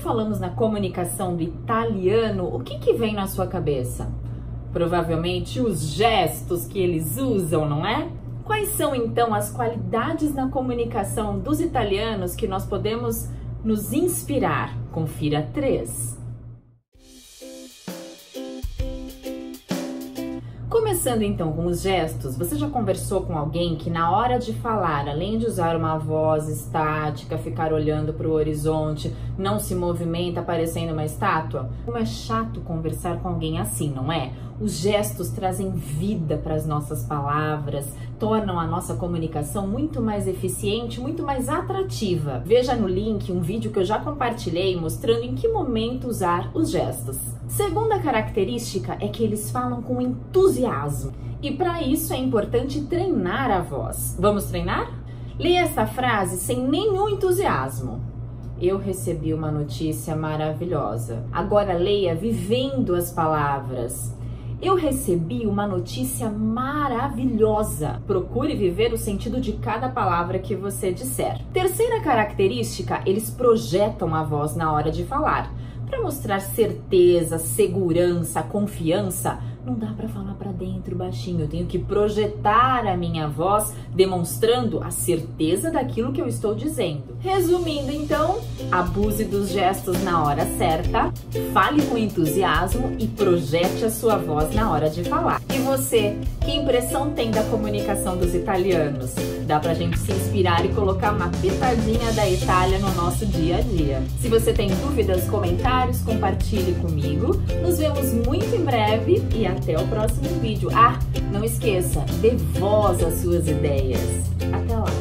falamos na comunicação do italiano, o que, que vem na sua cabeça? Provavelmente os gestos que eles usam, não é? Quais são então as qualidades na comunicação dos italianos que nós podemos nos inspirar? Confira três. Começando então com os gestos, você já conversou com alguém que na hora de falar, além de usar uma voz estática, ficar olhando para o horizonte, não se movimenta parecendo uma estátua? Como é chato conversar com alguém assim, não é? Os gestos trazem vida para as nossas palavras, tornam a nossa comunicação muito mais eficiente, muito mais atrativa. Veja no link um vídeo que eu já compartilhei mostrando em que momento usar os gestos. Segunda característica é que eles falam com E para isso é importante treinar a voz. Vamos treinar? Leia essa frase sem nenhum entusiasmo. Eu recebi uma notícia maravilhosa. Agora leia vivendo as palavras. Eu recebi uma notícia maravilhosa. Procure viver o sentido de cada palavra que você disser. Terceira característica, eles projetam a voz na hora de falar. Para mostrar certeza, segurança, confiança, não dá para falar para dentro baixinho. Eu tenho que projetar a minha voz, demonstrando a certeza daquilo que eu estou dizendo. Resumindo, então, abuse dos gestos na hora certa, fale com entusiasmo e projete a sua voz na hora de falar. E você, que impressão tem da comunicação dos italianos? Dá pra gente se inspirar e colocar uma pitadinha da Itália no nosso dia a dia. Se você tem dúvidas, comentários, compartilhe comigo. Nos vemos muito em breve e até o próximo vídeo. Ah, não esqueça, dê voz às suas ideias. Até lá!